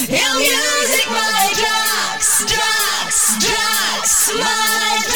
And music, my drugs, drugs, drugs, my